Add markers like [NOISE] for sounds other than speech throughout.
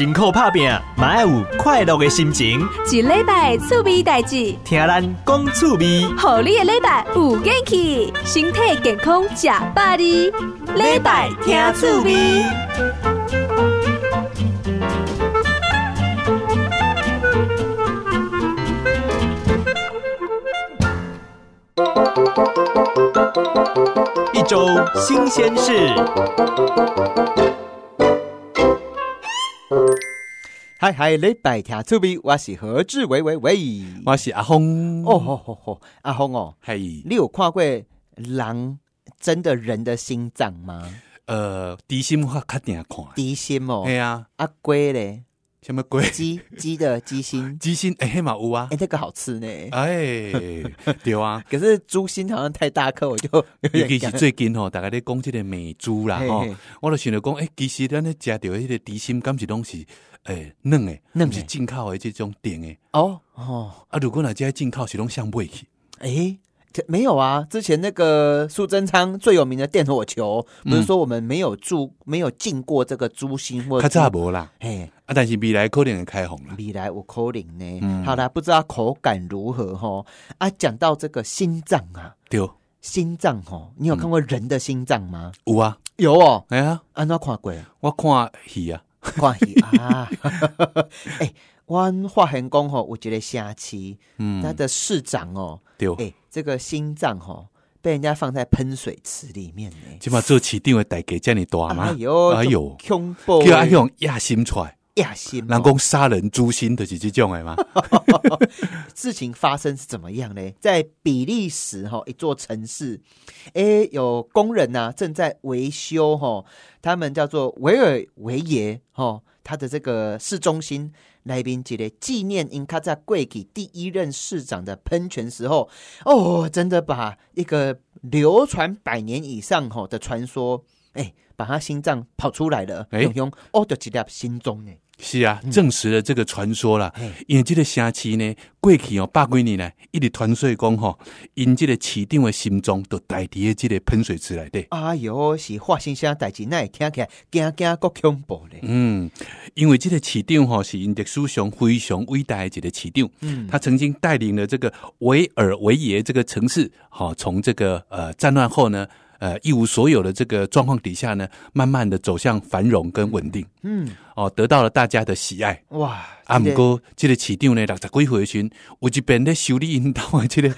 辛苦拍拼，嘛要有快乐的心情。一礼拜趣味代志，听咱讲趣味，互你的礼拜有元气，身体健康吃百里。礼拜听趣味。一周新鲜事。嗨嗨，礼拜听出味，我是何志伟伟伟。我是阿峰哦吼吼吼，阿峰哦，嘿，你有看过狼真的人的心脏吗？呃，低心我肯定看，低心哦，系啊，阿龟嘞，什么鬼？鸡鸡的鸡心，鸡心？哎，黑马有啊。哎，，那个好吃呢。哎，对啊，[LAUGHS] 可是猪心好像太大颗，我就 [LAUGHS] 尤其是最近吼，大家咧讲这个美猪啦吼嘿。嘿，我就想着讲，诶，其实咱咧食着迄个猪心，敢是拢是诶嫩诶，嫩的。不是进口诶这种店诶。哦哦，啊，如果若这进口是拢相买去，哎。这没有啊！之前那个苏贞昌最有名的电火球，不是嗯说我们没有住、没有进过这个猪心或较猪早无啦，嘿，啊，但是未来可能会开红啦。米来有可能呢。嗯好啦，不知道口感如何哈？啊，讲到这个心脏啊，对，心脏哈，你有看过人的心脏吗？有啊，有哦，哎呀，安怎看过？我看戏啊，看戏 [LAUGHS] 啊！[LAUGHS] 哎，阮化现讲吼，有一个城市，嗯他，的市长哦，对，哎，这个心脏吼被人家放在喷水池里面呢。起码做市定的代价遮尔大吗？哎呦，哎呦，恐怖！叫阿用压心出来，亚心哦，人讲杀人诛心就是这种的嘛。[LAUGHS] [LAUGHS] 事情发生是怎么样呢？在比利时哈、一座城市，诶，有工人呐、正在维修哈、他们叫做维尔维耶哈、他的这个市中心来宾节的纪念因卡在贵体第一任市长的喷泉时候，哦，真的把一个流传百年以上吼、的传说，哎，把他心脏跑出来了，哎。用用哦就一粒心中呢，是啊，证实了这个传说啦。因为这个城市呢，过去哦百几年来一直传说讲吼，因这个市长的心脏都待伫的这个喷水池内底。哎哟，是发生啥代志，那会听起来惊惊够恐怖咧。嗯，因为这个市长吼是因历史上非常伟大的一个市长，嗯他曾经带领了这个维尔维耶这个城市，好、从这个呃战乱后呢，呃一无所有的这个状况底下呢，慢慢的走向繁荣跟稳定，嗯，哦，得到了大家的喜爱。哇，啊，这个毋过这个市场呢，六十几岁的时阵，有一边咧修理因兜的这个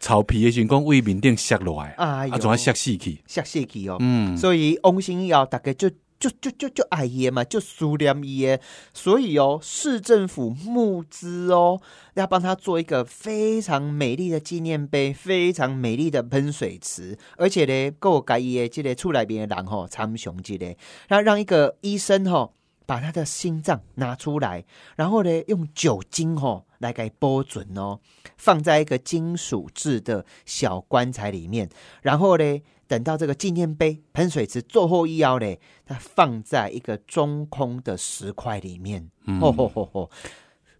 草皮的时阵，讲为面顶摔落来，啊，怎啊摔死去？摔死去哦。嗯，所以翁心瑶大概就就就就就爱伊的嘛，就思念伊的，所以哦，市政府募资哦，要帮他做一个非常美丽的纪念碑，非常美丽的喷水池，而且呢，够改伊的这个厝内边的人吼参雄这个，然后让一个医生吼。把他的心脏拿出来，然后呢，用酒精吼来给包准哦，放在一个金属制的小棺材里面，然后呢，等到这个纪念碑喷水池做后一腰嘞，它放在一个中空的石块里面。嗯吼吼吼吼！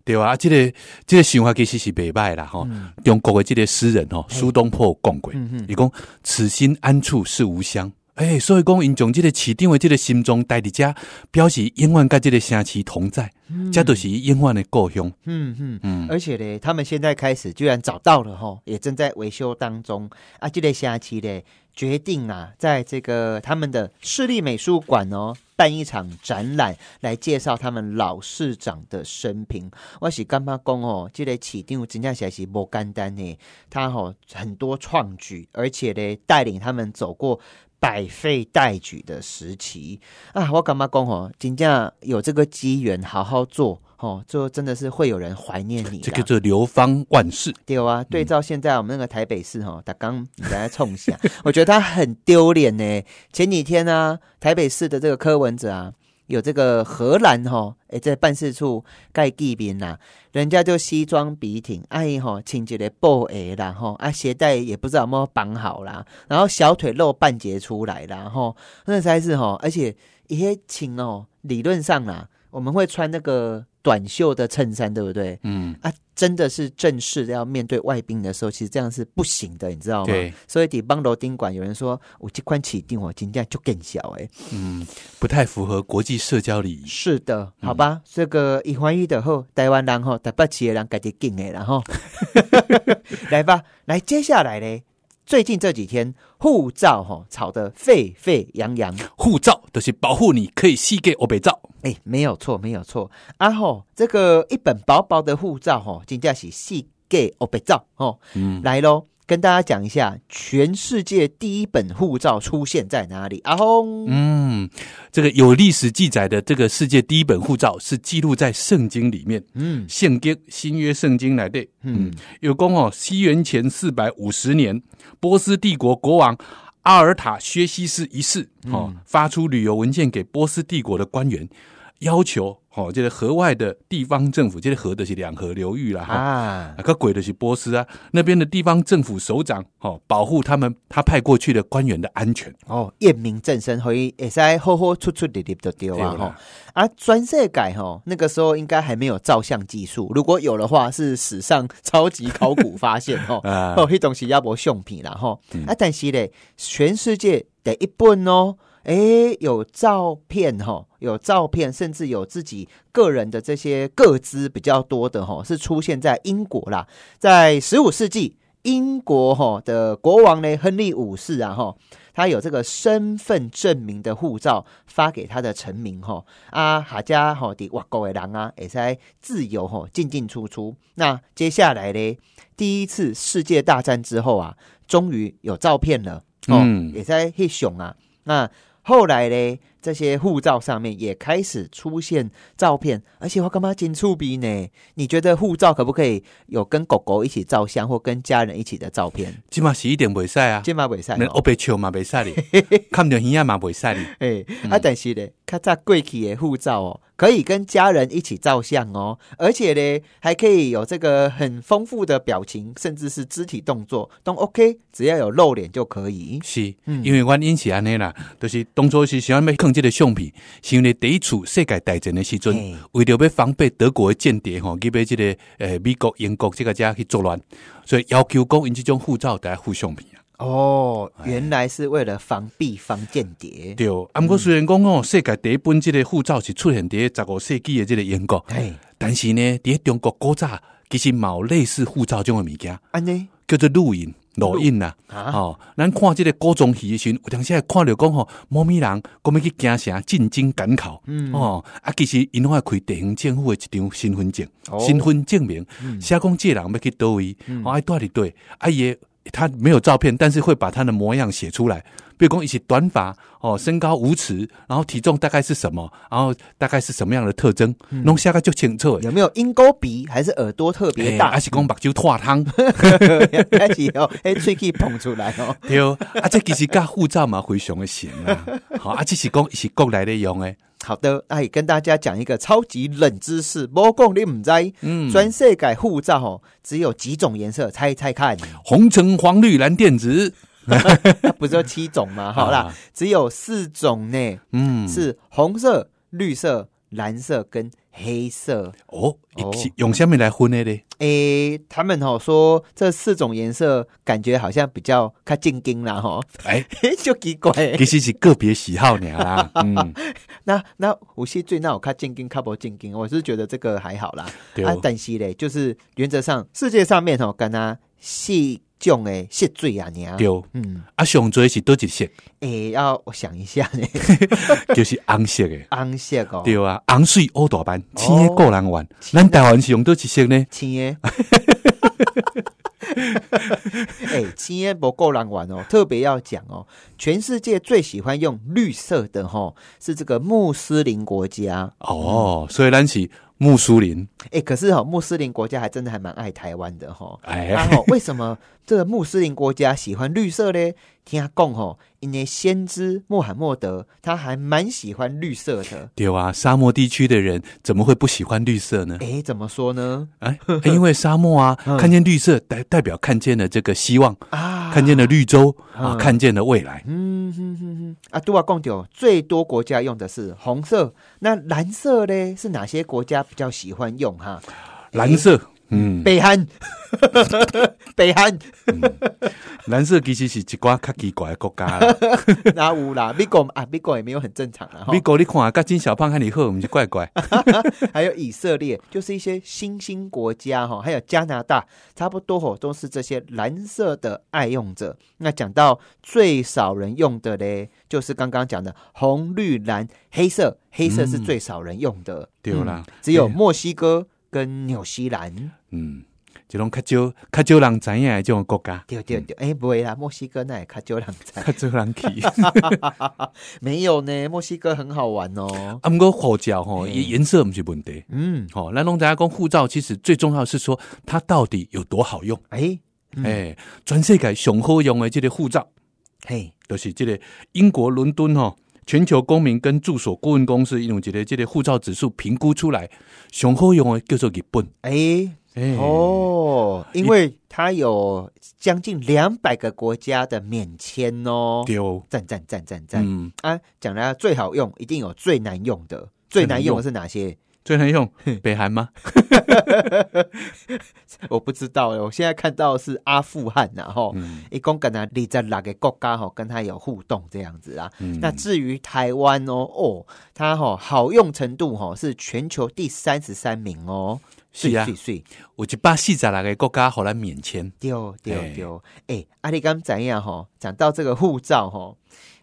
对啊，这个这个想法其实是袂歹啦吼。中国的这个诗人吼苏东坡讲过，伊讲此心安处是吾乡。诶、所以讲，因从这个市长的这个心中待伫遮，表示永远跟这个城市同在，这都是永远的故乡。嗯嗯。嗯，而且呢，他们现在开始居然找到了哈，也正在维修当中啊。这个城市呢，决定啊，在这个他们的市立美术馆哦，办一场展览，来介绍他们老市长的生平。我是干妈讲哦，这个市长真正是是不简单呢，他哦很多创举，而且呢带领他们走过。百废待举的时期啊，我干嘛讲吼，真正有这个机缘好好做哦，就真的是会有人怀念你的。这叫做流芳万世。对啊，对照现在我们那个台北市哈，他刚你在冲下，我觉得他很丢脸呢。前几天呢、台北市的这个柯文哲啊，有这个荷兰哈，诶，在办事处盖地边呐，人家就西装笔挺，哎吼，请一个布鞋啦吼，啊鞋带也不知道有没有绑好啦，然后小腿露半截出来啦吼，那才是吼，而且一些请哦，理论上啦，我们会穿那个短袖的衬衫，对不对？嗯，啊，真的是正式的要面对外宾的时候，其实这样是不行的，你知道吗？对，所以底邦罗宾馆有人说，我这款起定我今天就更小哎、嗯，不太符合国际社交礼仪。是的，好吧，这个一欢一的后，台湾人吼，台北市的人家己敬的，然后 [LAUGHS] 来吧，来接下来嘞，最近这几天护照吼炒得沸沸扬扬，护照都是保护你可以吸给欧北照。哎，没有错，没有错啊吼，这个一本薄薄的护照吼，真正是细给哦北照吼，嗯，来喽。跟大家讲一下，全世界第一本护照出现在哪里？阿轰，嗯，这个有历史记载的这个世界第一本护照是记录在圣经里面，嗯献给新约圣经来的。嗯嗯，有功哦，西元前四百五十年，波斯帝国国王阿尔塔薛西斯一世哦，发出旅游文件给波斯帝国的官员，要求哦，这个河外的地方政府，这个河的是两河流域啦哈。啊啊，个鬼的是波斯啊，那边的地方政府首长哦，保护他们他派过去的官员的安全。哦，验明正身，可以会使好好出出入入就对啊对啦吼。啊，专设改吼，那个时候应该还没有照相技术，如果有的话，是史上超级考古发现 [LAUGHS] 吼。啊哦，迄东西要无相片啦吼。啊，但是咧，全世界第一本哦，诶，有照片哦，有照片，甚至有自己个人的这些个资比较多的吼，是出现在英国啦，在十五世纪。英国吼的国王呢，亨利五世啊哈，他有这个身份证明的护照发给他的臣民哈啊，哈家哈的外国的人啊，也在自由哈进进出出。那接下来呢，第一次世界大战之后啊，终于有照片了哦，嗯也在黑熊啊。那后来呢，这些护照上面也开始出现照片，而且我干嘛金触鼻呢？你觉得护照可不可以有跟狗狗一起照相，或跟家人一起的照片？起码是一点袂使啊，起码袂使连欧北球嘛袂使哩，[LAUGHS] 看到鱼啊嘛袂使哩。哎，啊，但是呢，较早贵气的护照哦，可以跟家人一起照相哦，而且呢，还可以有这个很丰富的表情，甚至是肢体动作都 OK，只要有露脸就可以。是，嗯因为阮因是安尼啦，就是当初是想要放这个相片，是因为第一次世界大战的时阵，为了要防备德国的间谍吼，去要即个诶美国、英国即个家去作乱，所以要求讲因这种护照得附相片啊。哦，原来是为了防避防间谍。对，啊，毋过虽然讲哦，世界第一本这个护照是出现伫十五世纪的这个英国，哎，但是呢，伫中国古早其实嘛有类似护照这种的物件，安尼？叫做录影。录音呐、啊？哦，咱看这个古装戏的时阵，有当时会看到讲吼，某咪人讲要去京城进京赶考，嗯。哦，啊，其实因拢会开地方政府的一张身份证、哦。身份证明，写讲这个人要去倒位，哦，爱住伫对，啊也他没有照片，但是会把他的模样写出来，比如讲一些短发，哦，身高五尺，然后体重大概是什么，然后大概是什么样的特征，弄下个就清楚。有没有鹰钩鼻，还是耳朵特别大？哎还是讲目睭脱汤，开始哦，哎，喙齿捧出来哦。[LAUGHS] 对，啊，这其实甲护照嘛非常的像啊，好啊，这是讲是国内的用诶，好的，那也跟大家讲一个超级冷知识，无讲你唔知，嗯。全世界护照哦，只有几种颜色，猜一猜看，红橙黄绿蓝靛紫，那 [LAUGHS] 不是有七种吗？好啦啊，只有四种呢，嗯，是红色、绿色、蓝色跟黑色。哦，哦用下面来分的呢？诶，他们哦说这四种颜色感觉好像比较较正经啦吼，哎，[LAUGHS] 就奇怪。其实是个别喜好呢啦，[LAUGHS] 嗯，那那有些最那我看正经，看不正经，我是觉得这个还好啦。对啊，但是嘞，就是原则上世界上面吼，跟他细种的色水啊，你啊，对，嗯，啊，上最是多一色，诶、要我想一下呢，[LAUGHS] 就是红色的。红色哦，对啊，红水乌大班，青诶个人玩。咱台湾是用多一色呢？青 [LAUGHS] 诶。哎，青的不够人玩哦，特别要讲哦，全世界最喜欢用绿色的哈、是这个穆斯林国家。哦，所以咱是穆斯林，哎，可是哦，穆斯林国家还真的还蛮爱台湾的哈、哎然后为什么 [LAUGHS] 这个穆斯林国家喜欢绿色呢？听他讲吼，因为先知穆罕默德他还蛮喜欢绿色的。对啊，沙漠地区的人怎么会不喜欢绿色呢？哎，怎么说呢？哎，因为沙漠啊，[LAUGHS] 看见绿色代代表看见了这个希望，啊，看见了绿洲啊，嗯看见了未来。嗯哼哼哼，啊，杜瓦贡丢最多国家用的是红色，那蓝色呢？是哪些国家比较喜欢用哈？蓝色，嗯，北韩，[LAUGHS] 北韩，蓝色其实是一寡较奇怪的国家啦。[LAUGHS] 哪有啦？美国啊，美国也没有很正常啦。哈美国你看，啊，跟金小胖和你好，不是怪怪。[LAUGHS] 还有以色列，就是一些新兴国家哈，还有加拿大，差不多吼都是这些蓝色的爱用者。那讲到最少人用的嘞，就是刚刚讲的红、绿、蓝、黑色，黑色是最少人用的，对啦嗯只有对墨西哥跟纽西兰。嗯，这种较少较少人知影的这种国家，对对对，哎、不会啦，墨西哥那也较少人知，较少人去。[LAUGHS] 没有呢，墨西哥很好玩哦。啊，毋过护照吼，嘿颜颜色毋是问题。嗯，吼，咱拢知影讲护照，其实最重要是说它到底有多好用。哎、嗯诶、全世界上好用的这个护照，嘿，就是这个英国伦敦吼。全球公民跟住所顾问公司用一个这个护照指数评估出来，上好用的叫做日本。哎、哎哦，因为它有将近两百个国家的免签哦，丢，赞赞赞赞赞、嗯，啊！讲了最好用，一定有最难用的，最难用的是哪些？最能用北韩吗？[LAUGHS] 我不知道，我现在看到是阿富汗然后嗯一共跟他二十六个国家吼，跟他有互动这样子啊。嗯那至于台湾哦，哦，它吼好用程度吼是全球第三十三名哦，是啊碎碎碎有一百四十六个国家互咱免签。丢丢哎丢，哎，阿里刚怎样哈？讲到这个护照哈，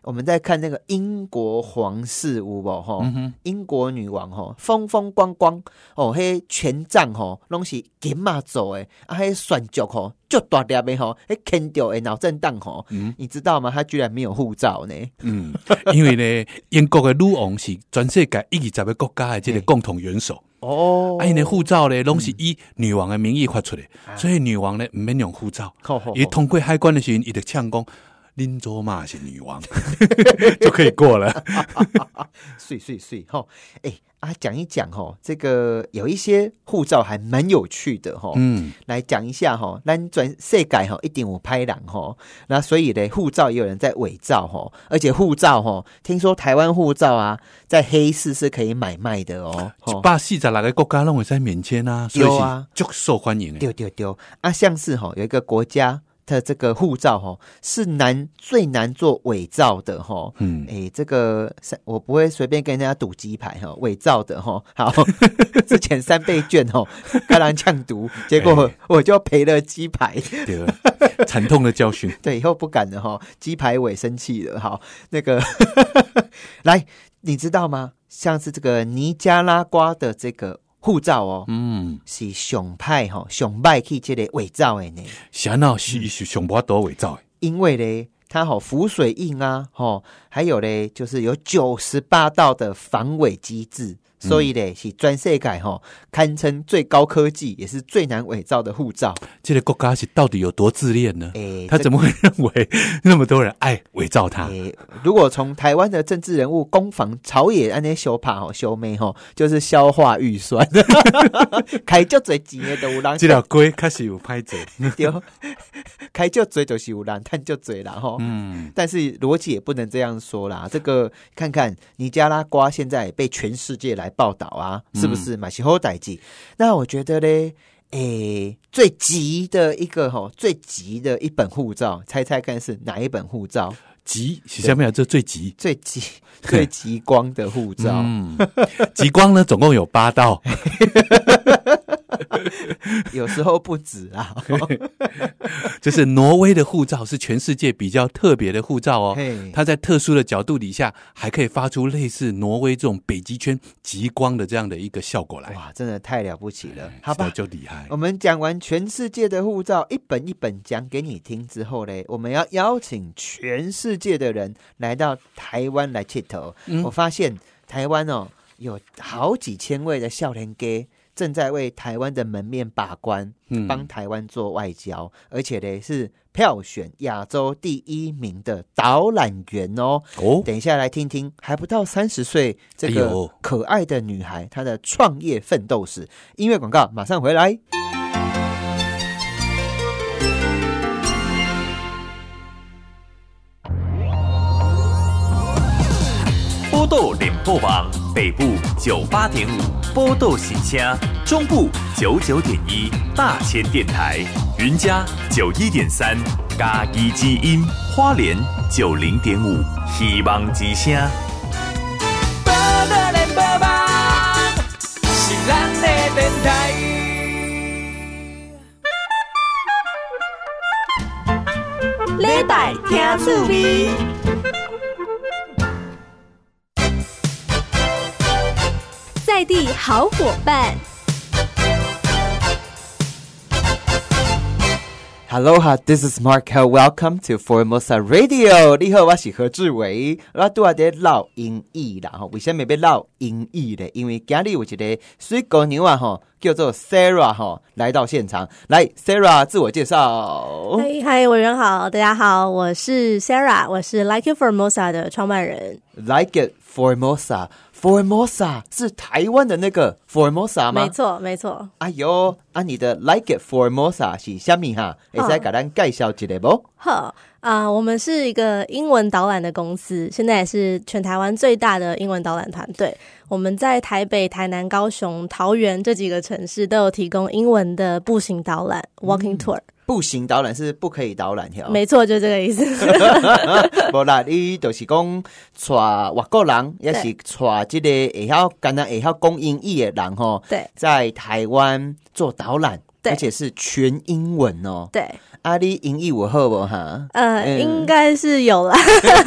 我们在看那个英国皇室有无哈？嗯，英国女王吼，风风光光哦，迄权杖吼，拢是金马做诶，啊，迄选脚吼，就大粒的吼，迄牵着诶脑震荡吼，嗯你知道吗？她居然没有护照呢。嗯，因为呢，[LAUGHS] 英国的女王是全世界一二十个国家的这个共同元首，哦啊，因的护照呢，拢是以女王的名义发出的，所以女王呢毋免用护照，吼吼伊通过海关的时候，伊就呛讲。林卓玛是女王，[LAUGHS] 就可以过了。碎碎碎吼，哎啊，讲一讲吼，这个有一些护照还蛮有趣的吼。嗯，来讲一下哈，咱转世改哈一定有拍人哈，那所以呢，护照也有人在伪造哈，而且护照哈，听说台湾护照啊，在黑市是可以买卖的哦。一哦百四十六个国家拢会在免签啊，所以是足受欢迎的。丢丢丢啊，像是哈有一个国家的这个护照哈是难最难做伪造的哈。嗯，诶，这个三我不会随便跟人家赌鸡排哈，伪造的哈。好，[LAUGHS] 之前三倍券哦，开人呛毒，结果哎我就赔了鸡排。对，惨痛的教训。[LAUGHS] 对，以后不敢了哈。鸡排尾生气了哈。那个，[LAUGHS] 来，你知道吗？像是这个尼加拉瓜的这个护照哦，嗯，是上派吼，上派去这个伪造的呢。啥闹是是上不多伪造的。因为呢，它好浮水印啊，吼，还有嘞，就是有九十八道的防伪机制。所以咧，是专世界吼，堪称最高科技，也是最难伪造的护照。这个国家是到底有多自恋呢？诶、他怎么会认为 [LAUGHS] 那么多人爱伪造他？诶、如果从台湾的政治人物攻防朝野安尼修怕吼修妹吼，就是消化预算，[LAUGHS] 开就最钱的都有人这条龟开始有拍嘴。对，开就嘴就是有人探就嘴啦吼。嗯，但是逻辑也不能这样说啦。这个看看尼加拉瓜现在被全世界来报道啊，是不是？买起后代记。那我觉得嘞，诶，最急的一个吼，最急的一本护照，猜猜看是哪一本护照？极是下面有这最极。最极最极光的护照。嗯，极光呢总共有八道，[LAUGHS] [LAUGHS] 有时候不止啊。[LAUGHS] 就是挪威的护照是全世界比较特别的护照哦。它在特殊的角度底下，还可以发出类似挪威这种北极圈极光的这样的一个效果来。哇，真的太了不起了，好吧？就厉害我。们讲完全世界的护照，一本一本讲给你听之后嘞，我们要邀请全世界的人来到台湾来剃头。嗯我发现台湾哦，有好几千位的笑脸 gay 正在为台湾的门面把关，嗯帮台湾做外交，而且呢是票选亚洲第一名的导览员哦。哦，等一下来听听，还不到三十岁这个可爱的女孩她的创业奋斗史。音乐广告马上回来。豆联播网，北部九八点五波豆喜声，中部九九点一大千电台，云嘉九一点三嘉义之音，花莲九零点五希望之声。播网是咱的电台。礼拜听趣味。在地好伙伴，Hello 哈，This is Mark. Welcome to Formosa Radio. 你好，我是何志伟。我拄下在唠英语啦吼，为什么要唠英语呢？因为今日有一个水果牛啊吼，叫做 Sarah 吼，来到现场。来，Sarah 自我介绍。嗨嗨，委员好，大家好，我是 Sarah，我是 Like It Formosa 的创办人。Like it Formosa. Formosa 是台湾的那个 Formosa 吗？没。错，没错。哎呦，啊，你的 Like it Formosa 是虾米哈？会使给咱介绍一下不？呵，啊、我们是一个英文导览的公司，现在也是全台湾最大的英文导览团队。我们在台北、台南、高雄、桃园这几个城市都有提供英文的步行导览 （walking tour）。步行导览是不可以导览条。没错，就这个意思。[LAUGHS] 无啦，你就是讲带外国人，也是带这个会晓敢若会晓讲英语的人吼，对在台湾做导览，对而且是全英文哦。对，阿里英译我好不哈？呃，嗯应该是有啦。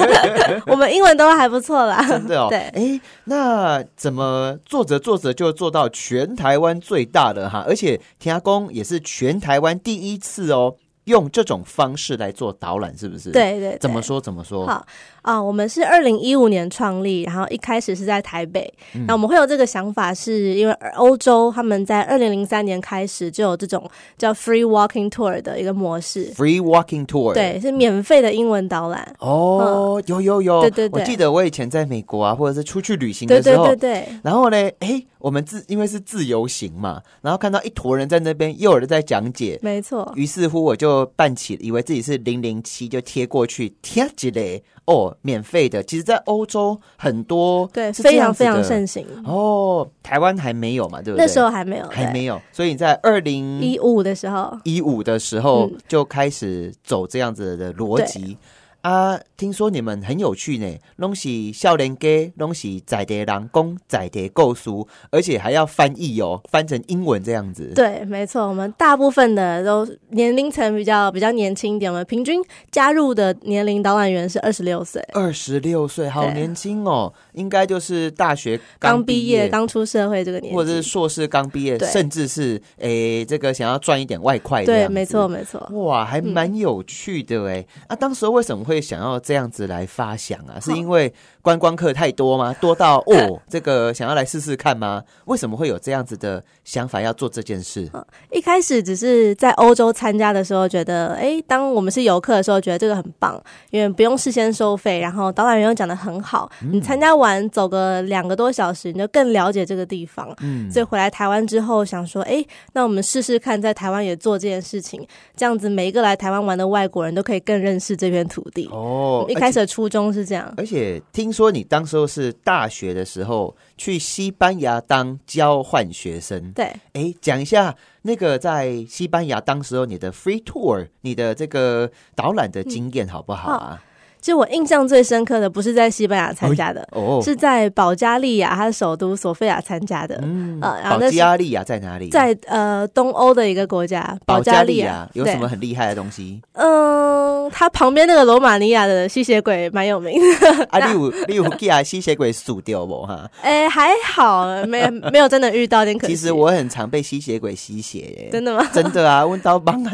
[LAUGHS] 我们英文都还不错啦。真的哦，对哎，那怎么做着做着就做到全台湾最大的哈？而且天公也是全台湾第一次哦，用这种方式来做导览，是不是？，对对对怎么说怎么说？好啊、我们是二零一五年创立，然后一开始是在台北。嗯那我们会有这个想法，是因为欧洲他们在二零零三年开始就有这种叫 free walking tour 的一个模式，Free walking tour，对，是免费的英文导览。哦，有有有，对对对我记得我以前在美国啊，或者是出去旅行对对的时候，对对，然后呢，哎，我们自因为是自由行嘛，然后看到一坨人在那边，又有人在讲解，没错。于是乎我就办起，以为自己是零零七，就贴过去，贴起来哦，免费的。其实，在欧洲很多对，非常非常盛行。哦，台湾还没有嘛，对不对？那时候还没有，还没有，所以你在二零一五的时候，一五的时候嗯就开始走这样子的逻辑啊。听说你们很有趣呢，拢是少年家，拢是在地人工在地构书，而且还要翻译哦，翻成英文这样子。，对，没错，我们大部分的都年龄层比较比较年轻一点，我们平均加入的年龄导览员是二十六岁，二十六岁，好年轻哦，应该就是大学刚毕业、刚出社会这个年纪，或者是硕士刚毕业，甚至是诶这个想要赚一点外快。对，没错。没错。哇，还蛮有趣的哎、啊，当时为什么会想要这样子来发想啊？是因为观光客太多吗？多到 [LAUGHS] 哦，这个想要来试试看吗？为什么会有这样子的想法要做这件事？一开始只是在欧洲参加的时候，觉得哎，当我们是游客的时候，觉得这个很棒，因为不用事先收费，然后导览员又讲的很好，你参加完走个两个多小时，你就更了解这个地方。嗯，所以回来台湾之后，想说，哎，那我们试试看，在台湾也做这件事情，这样子每一个来台湾玩的外国人都可以更认识这片土地。哦一开始的初衷是这样，而且听说你当时候是大学的时候去西班牙当交换学生，对。哎，讲一下那个在西班牙当时候你的 free tour，你的这个导览的经验好不好啊？其实我印象最深刻的不是在西班牙参加的，哦，是在保加利亚，它的首都索菲亚参加的。嗯，呃然后保加利亚在哪里？在呃东欧的一个国家，保加加利亚亚有什么很厉害的东西？嗯，它旁边那个罗马尼亚的吸血鬼蛮有名的，[LAUGHS] 啊，你有你有给啊吸血鬼数掉不哈？哎、还好，没 [LAUGHS] 没有真的遇到，有点可惜。其实我很常被吸血鬼吸血耶，真的吗？[LAUGHS] 真的啊，问到帮啊，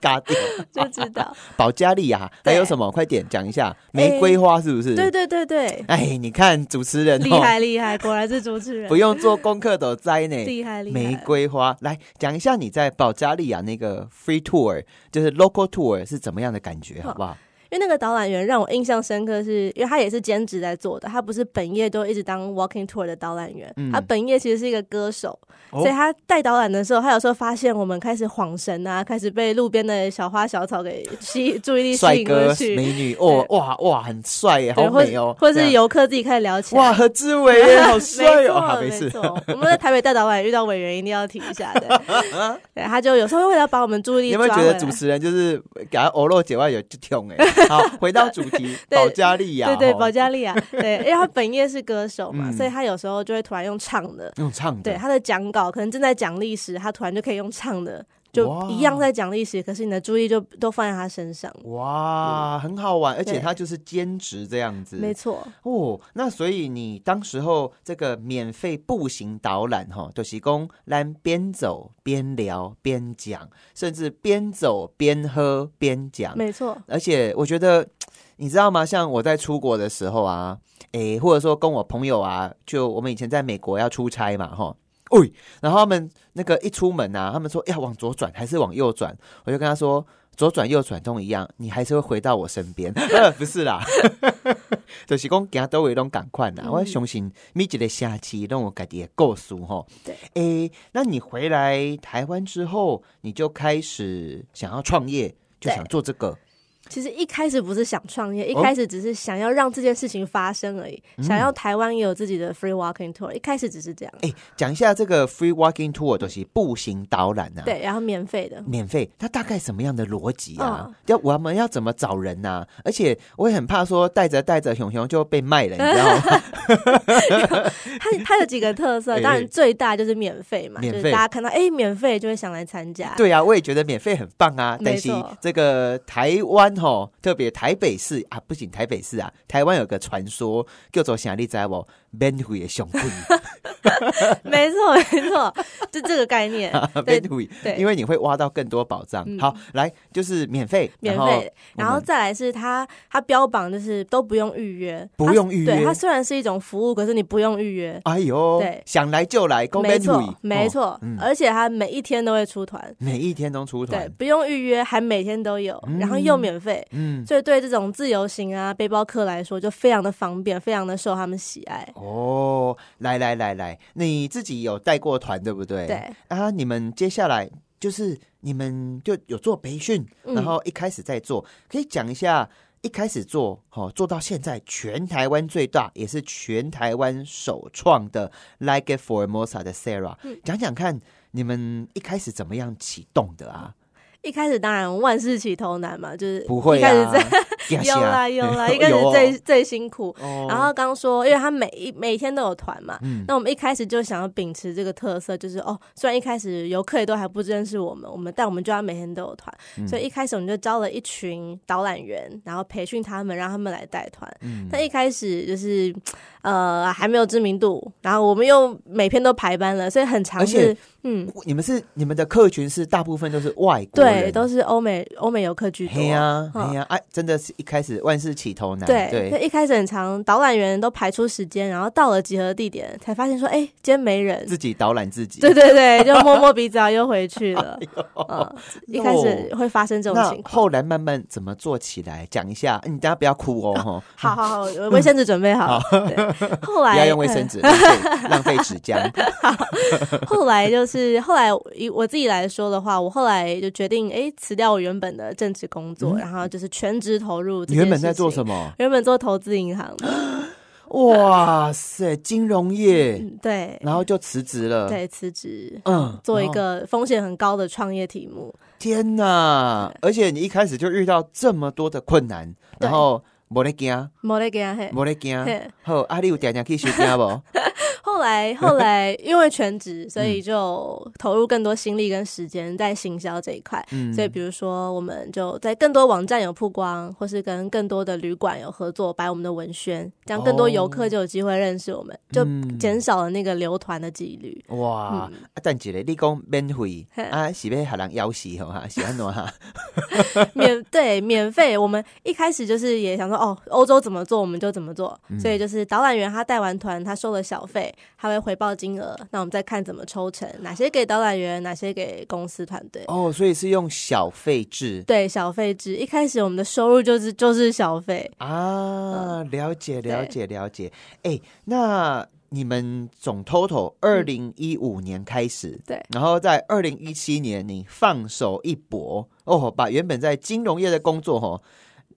嘎掉。就知道，保加利亚还有什么？快点讲一下，玫瑰花是不是？对。对对对，哎，你看主持人厉哦，害厉害，果然是主持人，不用做功课都栽呢。厉害厉害。玫瑰花，来讲一下你在保加利亚那个 free tour，就是 local tour 是怎么样的感觉，好不好？因为那个导览员让我印象深刻是，因为他也是兼职在做的，他不是本业都一直当 walking tour 的导览员，嗯他本业其实是一个歌手，哦所以他带导览的时候，他有时候发现我们开始晃神啊，开始被路边的小花小草给吸注意力吸引过哥去，美女，哦，哇哇，很帅耶，好美哦，或者是游客自己开始聊起来，哇，何志伟耶，好 [LAUGHS] 帅哦，好，没错，我们在台北带导览遇到委员一定要提一下的。[LAUGHS] 对，他就有时候为了把我们注意力你有没有觉得主持人就是给他欧露姐外有就痛哎？[LAUGHS] 好，回到主题，保加利亚，对对，保加利亚，[LAUGHS] 对，因为他本业是歌手嘛，嗯。所以他有时候就会突然用唱的，用唱的，对，他的讲稿可能正在讲历史，他突然就可以用唱的，就一样在讲历史，可是你的注意就都放在他身上。哇，很好玩，而且他就是兼职这样子，没错，哦，那所以你当时候这个免费步行导览哈，就是供咱边走边聊边讲，甚至边走边喝边讲，没错，而且我觉得，你知道吗？像我在出国的时候啊，诶，或者说跟我朋友啊，就我们以前在美国要出差嘛，哈。喂，然后他们那个一出门啊，他们说要往左转还是往右转，我就跟他说左转右转都一样，你还是会回到我身边。呃，[LAUGHS] [LAUGHS] 不是啦，[LAUGHS] 就是讲行都会拢赶快啦。嗯我相信每一个下期让我家己的故事吼。对，诶，那你回来台湾之后，你就开始想要创业，就想做这个。其实一开始不是想创业，一哦开始只是想要让这件事情发生而已，想要台湾也有自己的 free walking tour，一开始只是这样。哎，讲一下这个 free walking tour 就是步行导览啊，，对，然后免费的，免费，它大概什么样的逻辑啊？嗯要我们要怎么找人呐、而且我也很怕说带着带着熊熊就被卖了，你知道吗？[LAUGHS] 它它有几个特色，[LAUGHS] 哎当然最大就是免费嘛，就是免费大家看到哎免费就会想来参加。对啊，我也觉得免费很棒啊。但是这个台湾吼，特别台北市啊，不仅台北市啊，台湾有个传说叫做啥，你知道不？免费的熊贵，[LAUGHS] 没错没错，就这个概念。[LAUGHS] 对免费，对。因为你会挖到更多宝藏。嗯。好，来就是免费，免费，然后再来是它，它标榜就是都不用预约，不用预约。对，它虽然是一种服务，可是你不用预约，哎呦，对。想来就来，公没错，没哦错嗯，而且它每一天都会出团，每一天都出团。对，，不用预约，还每天都有，然后又免费，嗯，所以对这种自由行啊背包客来说就非常的方便，非常的受他们喜爱。哦，来来来来，你自己有带过团对不对？对啊，你们接下来就是你们就有做培训，嗯然后一开始在做，可以讲一下一开始做，哦，做到现在全台湾最大，也是全台湾首创的 Like It Formosa 的 Sarah，讲嗯讲看你们一开始怎么样启动的啊？一开始当然万事起头难嘛，就是不会一开始啊在，[LAUGHS] 有啦有啦，[LAUGHS] 一开始最最辛苦。哦然后刚说，因为他每一每天都有团嘛，嗯那我们一开始就想要秉持这个特色，就是哦，虽然一开始游客也都还不认识我们，我们但我们就要每天都有团，嗯所以一开始我们就招了一群导览员，然后培训他们，让他们来带团。嗯但一开始就是呃还没有知名度，然后我们又每天都排班了，所以很长而且是嗯，你们是你们的客群是大部分都是外国人，对，都是欧美欧美游客居多。哎呀嗯嘿呀，哎，真的是一开始万事起头难，对，对一开始很长，导览员都排出时间，然后到了集合地点，才发现说，哎、今天没人。自己导览自己，对对对，就摸摸 [LAUGHS] 鼻子啊，又回去了。嗯，一开始会发生这种情况。后来慢慢怎么做起来？讲一下，你大家不要哭哦，哈，好好好，卫生纸准备好。对，后来不要用卫生纸，[LAUGHS] 浪费纸浆。嗯后来就是后来以我自己来说的话，我后来就决定，哎，辞掉我原本的正职工作，然后就是全职投入。你原本在做什么？原本做投资银行的，[GASPS] 哇塞，金融业，嗯对然后就辞职了。，对，辞职，嗯做一个风险很高的创业题目。天哪！而且你一开始就遇到这么多的困难，然后没得惊，没得给他嘿。没得惊嘿。好，啊，你有点点去休惊不？[LAUGHS] 后来 [LAUGHS] 后来因为全职，所嗯。以就投入更多心力跟时间在行销这一块。嗯所以比如说，我们就在更多网站有曝光，或是跟更多的旅馆有合作，摆我们的文宣，这样更多游客就有机会认识我们，就减少了那个留团的几率。哇，啊，但一个你讲免费啊，是要互人要死吼哈，喜欢哪哈？[LAUGHS] 免对免费，我们一开始就是也想说，哦，欧洲怎么做我们就怎么做，嗯。所以就是导览员他带完团，他收了小费，他会回报金额，那我们再看怎么抽成，哪些给导览员，哪些给公司团队。哦，所以是用小费制对，小费制，一开始我们的收入就是就是小费。啊，了解对了解了解。哎，那你们总 total 二零一五年开始，对然后在二零一七年你放手一搏，哦，把原本在金融业的工作哦，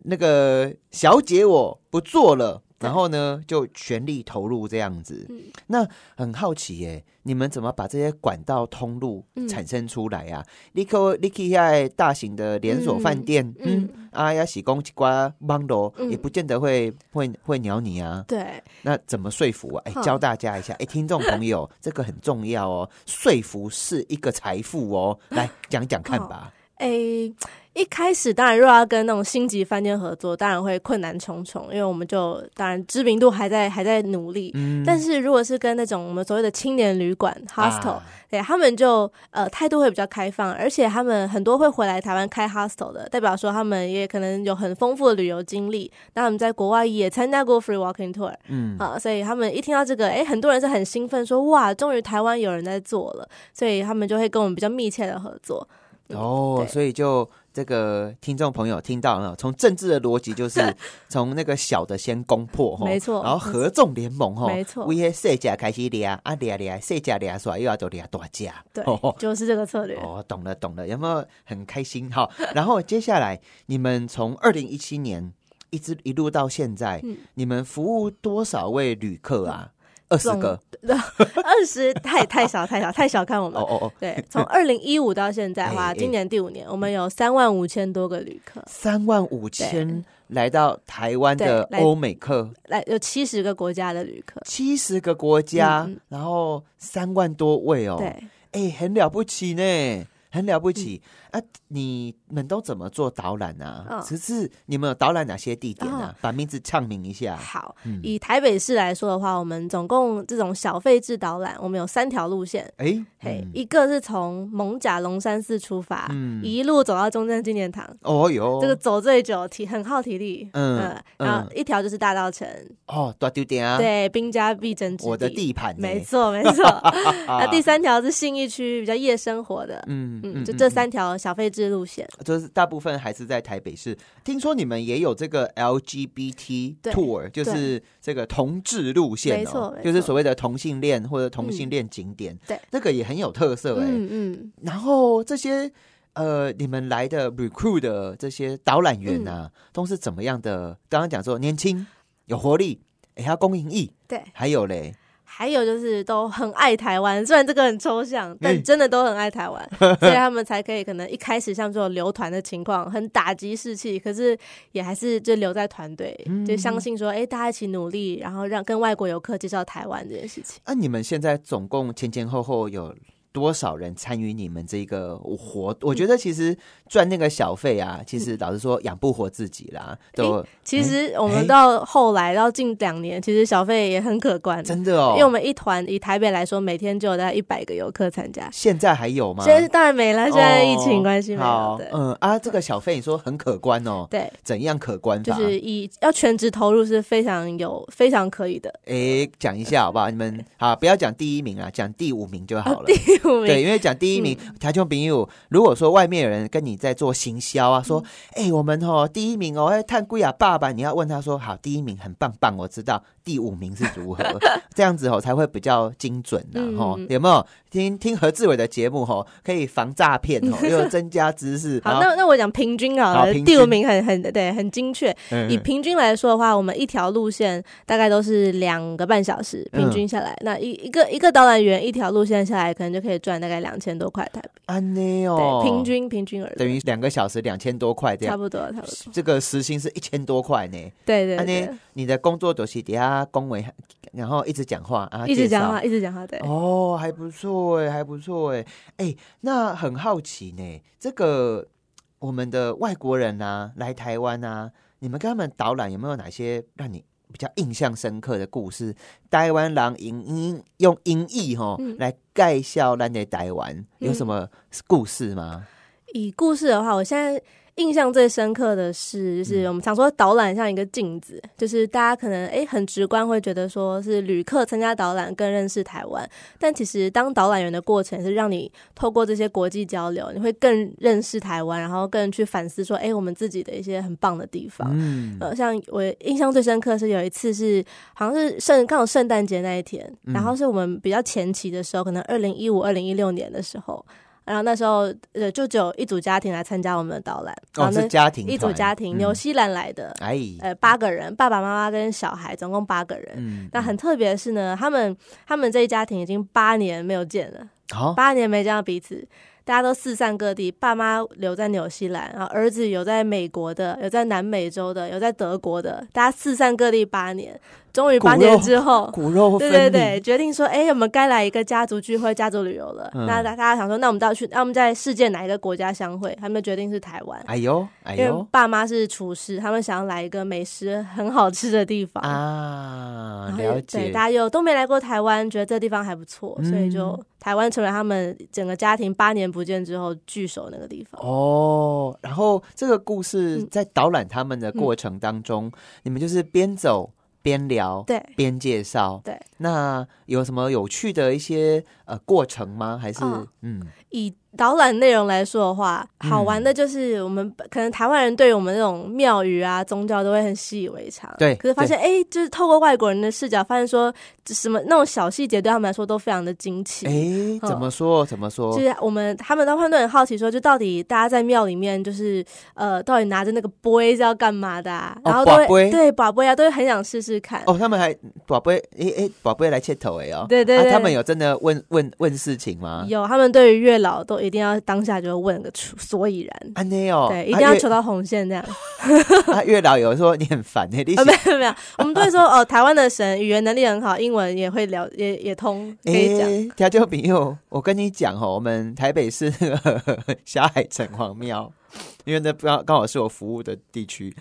那个小姐我不做了。对然后呢，就全力投入这样子。嗯那很好奇耶，你们怎么把这些管道通路嗯产生出来呀、啊？你可你可以在大型的连锁饭店，嗯，嗯啊，要洗公一瓜帮罗，嗯也不见得会会会鸟你啊。对，那怎么说服啊？哎，好教大家一下，哎，听众朋友，[LAUGHS] 这个很重要哦，说服是一个财富哦，来讲讲看吧。诶，一开始当然如果要跟那种星级饭店合作，当然会困难重重，因为我们就当然知名度还在还在努力。嗯但是如果是跟那种我们所谓的青年旅馆 hostel，、啊对他们就呃态度会比较开放，而且他们很多会回来台湾开 hostel 的，代表说他们也可能有很丰富的旅游经历，那他们在国外也参加过 free walking tour 嗯，啊、所以他们一听到这个，诶，很多人是很兴奋说哇，终于台湾有人在做了，所以他们就会跟我们比较密切的合作。哦，所以就这个听众朋友听到了，从政治的逻辑就是 [LAUGHS] 从那个小的先攻破，哈没错。然后合纵联盟，哈，没错。为些细家开始掠啊掠掠，小家掠出来又要都掠大家，对哦，就是这个策略。哦，懂了懂了，有没有？很开心？好，然后接下来你们从二零一七年一直一路到现在，嗯。你们服务多少位旅客啊？二十个？[LAUGHS] 二十太太小太小太小看我们。哦哦哦，对，从二零一五到现在的话，今年第五年，我们有三万五千多个旅客，三万五千来到台湾的欧美客，来有七十个国家的旅客。七十个国家，然后三万多位哦，对，哎，很了不起呢。很了不起、嗯啊！你们都怎么做导览啊？哦只是你们有导览哪些地点啊？把名字唱明一下。好嗯，以台北市来说的话，我们总共这种小费制导览，我们有三条路线。哎，嘿，嗯一个是从蒙甲龙山寺出发，嗯一路走到中正纪念堂，哦哟，这个走最久，体很耗体力。嗯嗯，然后一条就是大道城，哦，大丢点啊，对，兵家必争之地。我的地盘呢，没错，没错。[LAUGHS] 那第三条是信义区比较夜生活的，嗯嗯，就这三条小费制路线。就是大部分还是在台北市。听说你们也有这个 LGBT tour，就是这个同志路线哦没错，就是所谓的同性恋或者同性恋景点，对，那个也很有特色哎。嗯嗯，然后这些呃，你们来的 recruit 的这些导览员嗯啊，都是怎么样的？刚刚讲说年轻有活力，哎，还要公营义，对。还有嘞，还有就是都很爱台湾，[LAUGHS] 虽然这个很抽象，哎但真的都很爱台湾，[LAUGHS] 所以他们才可以可能一开始像这种留团的情况，很打击士气，可是也还是就留在团队，嗯就相信说，哎、大家一起努力，然后让跟外国游客介绍台湾这件事情。啊，你们现在总共前前后后有多少人参与你们这个活？我觉得其实赚那个小费啊，其实老实说养不活自己啦，都、其实我哎们到后来到近两年，其实小费也很可观，真的哦。因为我们一团以台北来说，每天就有大概一百个游客参加。现在还有吗？现在当然没了，现在疫情关系没有。嗯啊，这个小费你说很可观哦，对，怎样可观？就是以要全职投入是非常有非常可以的。诶，讲一下好不好？你们好，不要讲第一名啊，讲第五名就好了。第五 [LAUGHS] 对，[LAUGHS] 因为讲第一名，台中朋友，如果说外面有人跟你在做行销啊，说，哎、我们哦第一名哦，哎，探贵啊爸爸，你要问他说，好，第一名很棒棒，我知道，第五名是如何，[LAUGHS] 这样子哦才会比较精准的嗯。哈、有没有？听听何志伟的节目哦，可以防诈骗哦，又增加知识。好，那那我讲平均好了，好第五名很很对，很精确。嗯。以平均来说的话，我们一条路线大概都是两个半小时，嗯平均下来，那一一个一个导览员一条路线下来，可能就可以赚大概两千多块台币。安内哦，平均平均而论，等于两个小时两千多块这样。差不多差不多。这个时薪是一千多块呢。安对对对内，，你的工作就是底下恭维，然后一直讲话啊，一直讲话，一直讲话，对。哦，还不错哎，还不错哎，哎，那很好奇呢，这个我们的外国人啊来台湾啊，你们跟他们导览有没有哪些让你比较印象深刻的故事？台湾人英英用英译哈、嗯来介绍咱的台湾，有什么故事吗？以故事的话，我现在印象最深刻的是，就是我们常说导览像一个镜子，就是大家可能诶很直观会觉得说是旅客参加导览更认识台湾，但其实当导览员的过程是让你透过这些国际交流，你会更认识台湾，然后更去反思说，诶我们自己的一些很棒的地方。嗯，呃，像我印象最深刻是有一次是好像是圣刚好圣诞节那一天，嗯。然后是我们比较前期的时候，可能二零一五、二零一六年的时候，然后那时候呃就只有一组家庭来参加我们的导览，然哦，是家庭一组团家庭，嗯。纽西兰来的，哎，呃八个人，爸爸妈妈跟小孩，总共八个人。嗯，那很特别的是呢，他们他们这一家庭已经八年没有见了，好，八年没见到彼此，大家都四散各地，爸妈留在纽西兰，然后儿子有在美国的，有在南美洲的，有在德国的，大家四散各地八年，终于八年之后。骨肉对对对，决定说，哎、我们该来一个家族聚会、家族旅游了。嗯那大大家想说，那我们到去，那我们在世界哪一个国家相会？他们决定是台湾，哎呦哎因为呦爸妈是厨师，他们想要来一个美食很好吃的地方。啊，对，大，家又都没来过台湾，觉得这地方还不错，所以就嗯台湾成为他们整个家庭八年不见之后聚首那个地方。哦，然后这个故事嗯在导览他们的过程当中，你们就是边走边聊，对边介绍，对。那有什么有趣的一些呃过程吗？还是哦嗯以导览内容来说的话，嗯好玩的就是我们可能台湾人对于我们那种庙宇啊、宗教都会很习以为常，对可是发现哎、诶就是透过外国人的视角，发现说什么那种小细节对他们来说都非常的惊奇。哎，怎嗯么说？怎么说就？是我们他们都会都很好奇说，就到底大家在庙里面就是呃，到底拿着那个杯是要干嘛的、然后都会对宝贝啊，都会很想试试看。哦，他们还宝贝，哎哎，宝贝来切头哎哦，对对对啊他们有真的问问问事情吗？有，他们对于月老都一定要当下就问个出所以然，安内哦，对，一定要求到红线这样。[LAUGHS] 啊，月老有说你很烦哎，你 [LAUGHS] 呃，没有没有，我们都会说哦，台湾的神语言能力很好，英文也会聊，也也通，可以讲。诶，条件朋友，我跟你讲哦，我们台北市那个霞海城隍庙，因为那刚刚好是我服务的地区，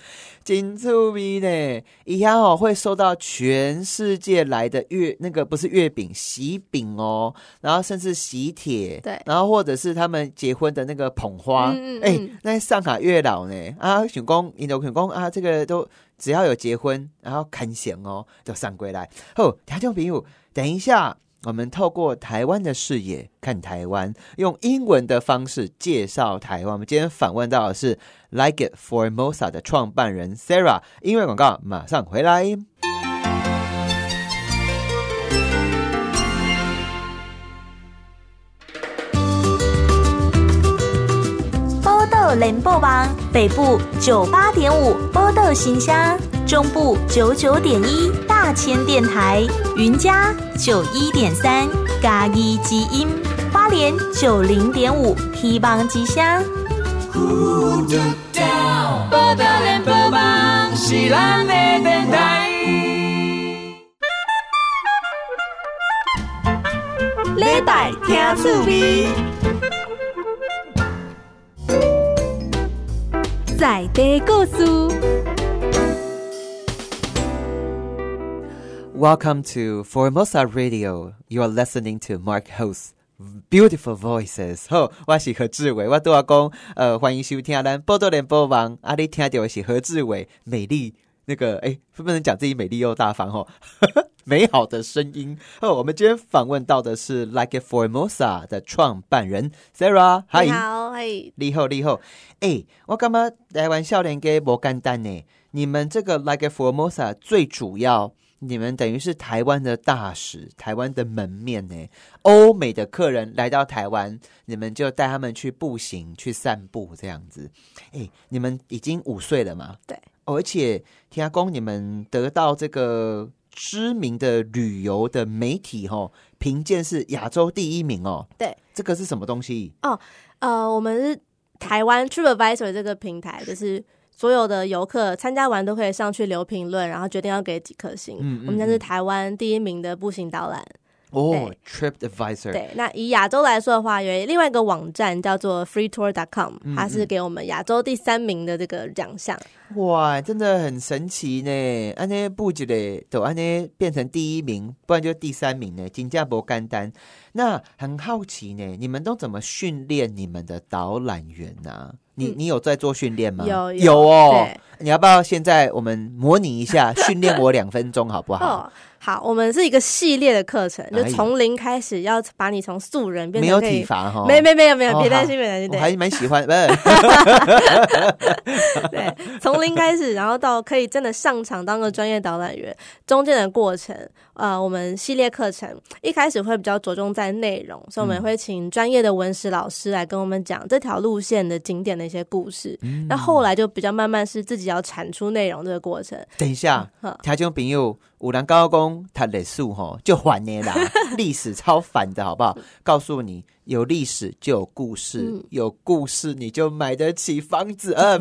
金出名呢，以下哦会收到全世界来的月那个不是月饼喜饼哦，然后甚至喜帖，对然后或者是他们结婚的那个捧花，嗯嗯哎、嗯那上海月老呢啊，选公你的选公啊，这个都只要有结婚，然后看弦哦，就上归来。哦，听众朋友，等一下，我们透过台湾的视野看台湾，用英文的方式介绍台湾。我们今天访问到的是 Like It Formosa 的创办人 Sarah。音乐广告马上回来。报道联播网北部九八点五报道新乡，中部九九点一大千电台，云嘉九一点三嘉义之音，花莲九零点五希望之乡。报道联播网是咱的电台。礼拜听趣味，在地故事。Welcome to Formosa Radio. You are listening to Mark Host. Beautiful voices，好，我是何志伟，我都要讲，呃，欢迎收听咱波多连播网，啊，你听到的是何志伟美丽那个，哎，不能讲自己美丽又大方哦，[LAUGHS] 美好的声音。哦，我们今天访问到的是 Like It Formosa 的创办人 Sarah，嗨你，好，嘿，你好，你好，哎、我感觉台湾少年给无简单呢。你们这个 Like a Formosa 最主要，你们等于是台湾的大使，台湾的门面呢。欧美的客人来到台湾，你们就带他们去步行、去散步这样子。哎、你们已经五岁了嘛？对哦，而且听讲你们得到这个知名的旅游的媒体哦，评鉴是亚洲第一名哦。对，这个是什么东西？哦呃，我们是台湾 TripAdvisor 这个平台，就是所有的游客参加完都可以上去留评论，然后决定要给几颗星。嗯嗯我们家是台湾第一名的步行导览。哦，Trip Advisor，对，那以亚洲来说的话，有另外一个网站叫做 FreeTour.com，它是给我们亚洲第三名的这个奖项。哇，真的很神奇呢！安尼布局嘞，都安尼变成第一名，不然就第三名呢，金价不干单。那很好奇呢，你们都怎么训练你们的导览员呢、你你有在做训练吗？有有哦对。你要不要现在我们模拟一下，[LAUGHS] 训练我两分钟好不好？哦，好，我们是一个系列的课程，就从零开始，要把你从素人变没有成可以体罚哈，没没没有没有，别担心别担心，对。我还蛮喜欢，不 [LAUGHS] 是 [LAUGHS] 对，从零开始，然后到可以真的上场当个专业导览员，中间的过程，呃，我们系列课程一开始会比较着重在内容，所以我们会请专业的文史老师来跟我们讲这条路线的景点的一些故事。那、后来就比较慢慢是自己要产出内容这个过程。等一下好，听众朋友，五郎高工他历史吼就还你啦，[LAUGHS] 历史超烦的好不好？告诉你，有历史就有故事，嗯。有故事你就买得起房子。嗯，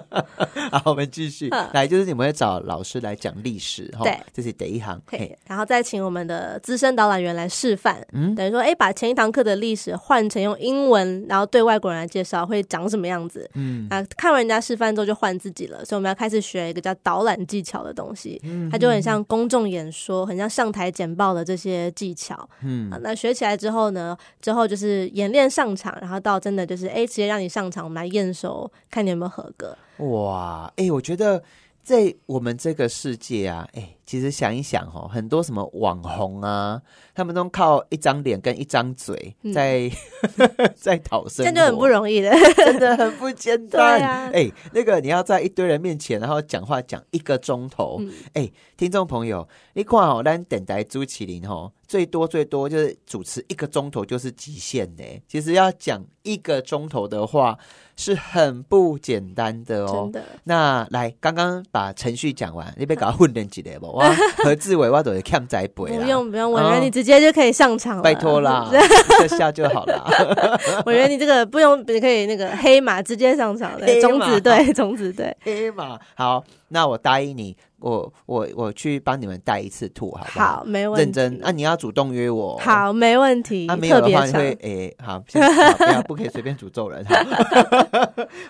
[LAUGHS] 好，我们继续。嗯。来，就是你们会找老师来讲历史哈对，这是第一行。然后再请我们的资深导览员来示范，嗯？等于说，哎，把前一堂课的历史换成用英文，然后对外国人来介绍会长什么样子。嗯，啊，看完人家示范之后就换自己了，所以我们要开始学一个叫导览技巧的东西，嗯。他就很像公众演说，很像上台简报的这些技巧。嗯啊，那学起来之后呢，之后就是演练上场，然后到真的就是哎，直接让你上场，我们来验收，看你有没有合格。哇，哎、我觉得在我们这个世界啊，哎、其实想一想哦，很多什么网红啊，他们都靠一张脸跟一张嘴嗯在 [LAUGHS] [LAUGHS] 在讨生活，这样就很不容易的。真的很不简单。[LAUGHS] 对啊哎、那个你要在一堆人面前，然后讲话讲一个钟头。嗯哎、听众朋友，你看哦，咱等待朱麒麟哦，最多最多就是主持一个钟头就是极限呢。其实要讲一个钟头的话，是很不简单的哦真。的，那来，刚刚把程序讲完，你别搞混人几个不？哇，何志伟我都是看在背啦，不用不用，我觉得你直接就可以上场了。拜托啦，[LAUGHS] 一个下就好啦。[LAUGHS] 委员你这个不用，你可以那个黑马直接上场的种子队，种子队。黑马，好，那我答应你，我我我去帮你们带一次兔，好不好？好，没问题。认真，那、你要主动约我。。好，没问题。啊，没有的话，你会诶、好，不要，不可以随便诅咒人。好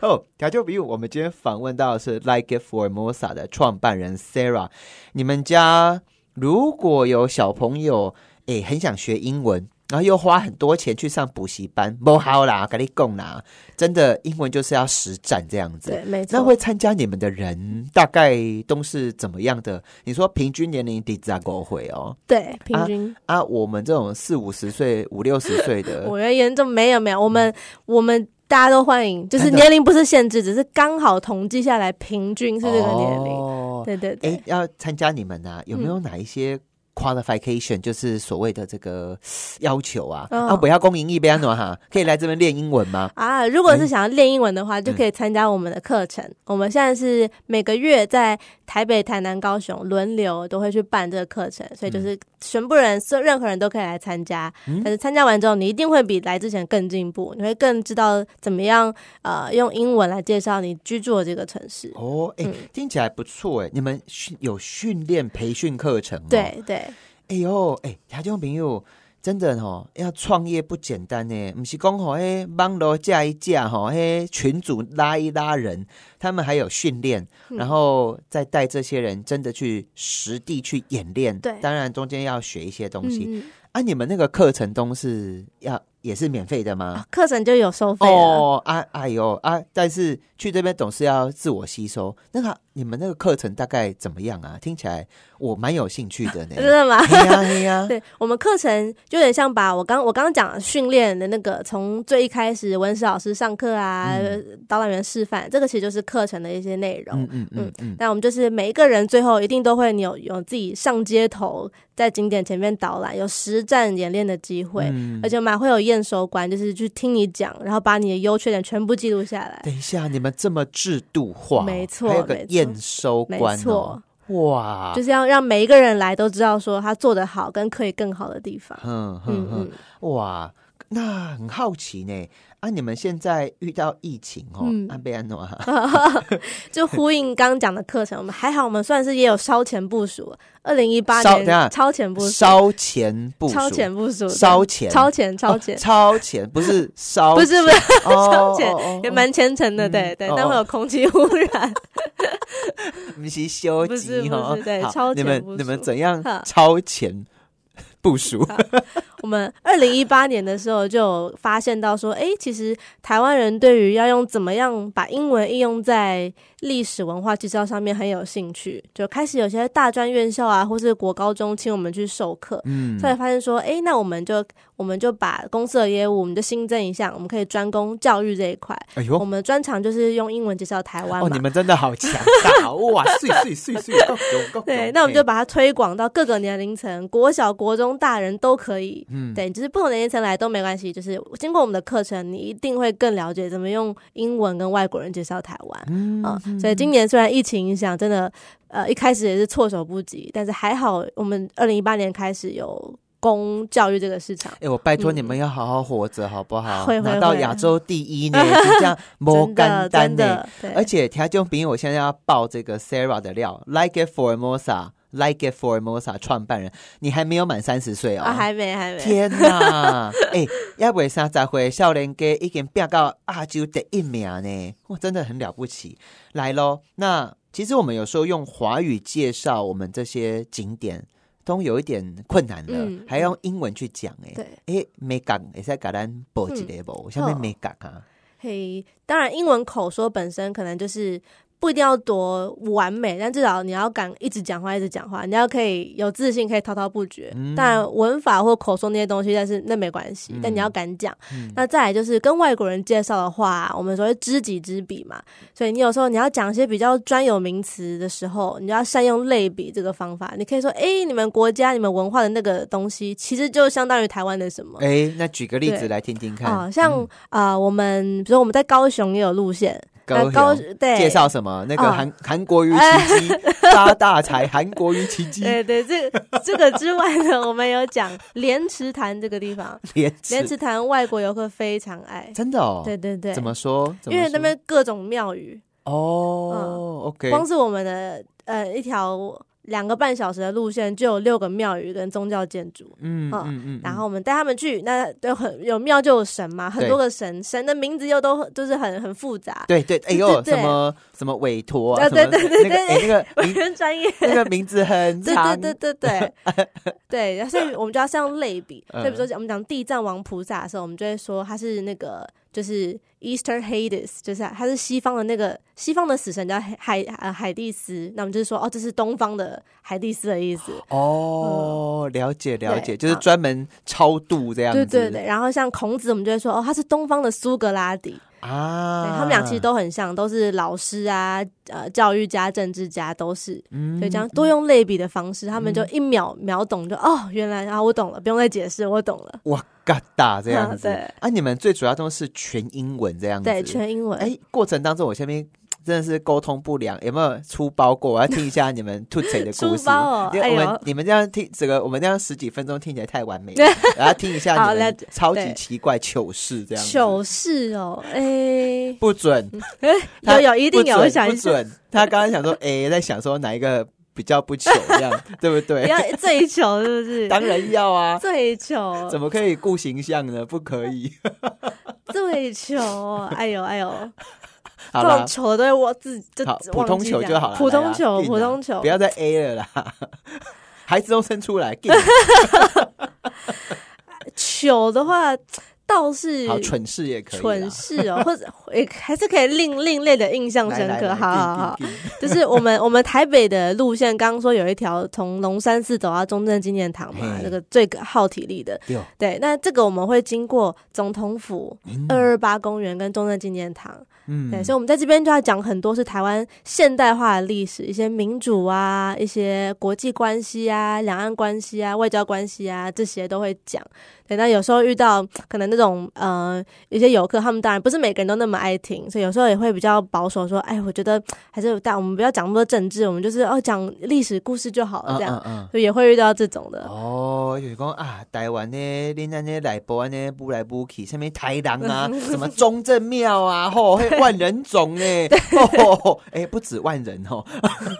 [LAUGHS] 哦，调就比如我们今天访问到的是 Like It Formosa 的创办人 Sarah。你们家如果有小朋友诶、很想学英文，然后又花很多钱去上补习班，不好啦，跟你讲啦，真的英文就是要实战这样子。对，没那错。会参加你们的人大概都是怎么样的？你说平均年龄底在狗会哦对，平均。啊，我们这种四五十岁、五六十岁的，[LAUGHS] 我觉得严重没有没有，我们我们大家都欢迎，就是年龄不是限制，只是刚好统计下来平均是这个年龄。哦，对对哎对，，要参加你们啊，有没有哪一些 qualification，就是所谓的这个要求啊？哦啊，不要公营一边哈，可以来这边练英文吗？啊，如果是想要练英文的话，就可以参加我们的课程。我们现在是每个月在台北、台南、高雄轮流都会去办这个课程，所以就是全部人、所任何人都可以来参加。但是参加完之后，你一定会比来之前更进步，你会更知道怎么样呃用英文来介绍你居住的这个城市。哦，哎、嗯听起来不错哎，你们训有训练培训课程、哦？对对，哎呦，哎，听众朋友，真的吼、要创业不简单呢，不是讲吼，嘿，网络架一架吼，嘿，群主拉一拉人，他们还有训练，嗯然后再带这些人真的去实地去演练。对当然中间要学一些东西。啊，你们那个课程都是要也是免费的吗啊？课程就有收费。哦，啊，哎呦啊！但是去这边总是要自我吸收。那个你们那个课程大概怎么样啊？听起来我蛮有兴趣的呢。[LAUGHS] 真的吗？对呀对呀，[LAUGHS] 对我们课程就有点像把我刚我刚刚讲的训练的那个，从最一开始文史老师上课啊，导览员示范，这个其实就是课程的一些内容。嗯嗯嗯嗯，那我们就是每一个人最后一定都会有有自己上街头，在景点前面导览，有实战演练的机会，嗯而且我们还会有验收官，就是去听你讲，然后把你的优缺点全部记录下来。等一下，你们这么制度化哦，没错还有个验收官没错，哇，就是要让每一个人来都知道说他做的好跟可以更好的地方。嗯嗯嗯，，哇，那很好奇呢。啊，你们现在遇到疫情哦，嗯。安贝安诺哈，[LAUGHS] 就呼应刚刚讲的课程，我们还好，我们算是也有烧钱部署。二零一八年超前部署，烧钱部署，超前部署，烧钱。超前，超前。哦，超前，不是烧，[LAUGHS] 不是不是。哦超前也蛮虔诚的，对对，哦。但会有空气污染。[LAUGHS] 不是修不是集哈不是，对好超你们你们怎样哈。超前部署？[LAUGHS] 我们二零一八年的时候就发现到说，哎，其实台湾人对于要用怎么样把英文应用在历史文化介绍上面很有兴趣，就开始有些大专院校啊，或是国高中请我们去授课，嗯所以发现说，哎，那我们就我们就把公司的业务，我们就新增一项，我们可以专攻教育这一块。哎呦我们专长就是用英文介绍台湾嘛。哦，你们真的好强大哦哇！碎碎碎碎，[LAUGHS] 对，那我们就把它推广到各个年龄层，国小、国中、大人都可以。嗯对，就是不同年龄层来都没关系。就是经过我们的课程，你一定会更了解怎么用英文跟外国人介绍台湾。嗯啊、所以今年虽然疫情影响，真的呃一开始也是措手不及，但是还好，我们二零一八年开始有公教育这个市场。哎、我拜托你们要好好活着，好不好？拿到亚洲第一呢，就这样 [LAUGHS] 摸真干的而且听众朋友，我现在要爆这个 Sarah 的料，Like It Formosa。Like It Formosa 创办人，你还没有满三十岁哦。啊还没还没，天哪！[LAUGHS] 哎、要不三十岁少年家已经变到亚洲第一名呢，哇，真的很了不起。来喽，那其实我们有时候用华语介绍我们这些景点，都有一点困难了，嗯还要用英文去讲哎。对。哎，美感会使甲咱报一个无？下面哦美感啊，嘿，当然，英文口说本身可能就是不一定要多完美，但至少你要敢一直讲话，一直讲话，你要可以有自信，可以滔滔不绝。嗯当然，文法或口说那些东西，但是那没关系，但你要敢讲。嗯那再来就是跟外国人介绍的话，我们所谓知己知彼嘛，所以你有时候你要讲一些比较专有名词的时候，你就要善用类比这个方法。你可以说，哎、你们国家、你们文化的那个东西，其实就相当于台湾的什么。哎、那举个例子来听听看。啊、像啊、呃我们比如说我们在高雄也有路线，高高对介绍什么？那个哦韩韩国瑜奇迹发大财，韩国瑜奇迹 [LAUGHS] 对对，这这个之外呢，我们有讲莲池潭这个地方，[LAUGHS] 莲莲池池潭外国游客非常爱。真的哦。对对对，怎么说？因为那边各种庙宇，哦，OK，光是我们的呃一条两个半小时的路线就有六个庙宇跟宗教建筑。嗯嗯嗯嗯，然后我们带他们去，那都很有庙就有神嘛，很多个神，神的名字又都就是很很复杂，对对，哎呦，对对什么什么委托啊，对对对对那个哎那个名 [LAUGHS] 人专业。那个名字很对长，对对对对 [LAUGHS] 对，所以我们就要这样类比。嗯就比如说我们讲地藏王菩萨的时候，我们就会说他是那个就是 Easter Hades，就是他是西方的那个西方的死神叫海海呃海蒂斯，那我们就是说哦，这是东方的海蒂斯的意思。哦，了解了解，就是专门超度这样子，对对对，然后像孔子，我们就会说哦，他是东方的苏格拉底。啊，对他们俩其实都很像，都是老师啊，呃，教育家、政治家都是。嗯所以这样多用类比的方式，他们就一秒秒懂就哦，原来啊，我懂了，不用再解释，我懂了。哇嘎达这样子，[LAUGHS] 对啊，你们最主要都是全英文这样子，对，全英文。哎，过程当中我下面。真的是沟通不良，有没有出包过？我要听一下你们吐嘴的故事。出包哦因为我们、哎你们这样听这个，我们这样十几分钟听起来太完美了，[LAUGHS] 我要听一下你们超级奇怪糗事这样。糗事哦，哎，不准，他 [LAUGHS] 有有一定有，想不准。他刚刚想说，哎、在想说哪一个比较不糗，这样 [LAUGHS] 对不不对？要最糗是不是？当然要啊，最糗，怎么可以顾形象呢？不可以。最糗？哎呦哎呦，好这种啦，糗的都会我自就好，普通球就好了，普通球，普通球不。要再 A 了啦。[LAUGHS] 孩子都生出来，定糗 [LAUGHS] 的话倒是好蠢事也可以。蠢事哦，或者也还是可以另另类的印象深刻。好好好，就是我们我们台北的路线，刚刚说有一条从龙山寺走到中正纪念堂嘛，那个最耗体力的。对，那这个我们会经过总统府、二二八公园跟中正纪念堂。嗯对，所以我们在这边就要讲很多是台湾现代化的历史，一些民主啊，一些国际关系啊、两岸关系啊、外交关系啊，这些都会讲。对，那有时候遇到可能那种呃一些游客，他们当然不是每个人都那么爱听，所以有时候也会比较保守，说，哎，我觉得还是但我们不要讲那么多政治，我们就是哦讲历史故事就好了，这样，嗯嗯所以也会遇到这种的。哦，就是讲啊，台湾呢，恁那些来播安尼补来不去，什么台南啊，[LAUGHS] 什么中正庙啊，吼，嘿万人冢呢，哦，哎、不止万人哦，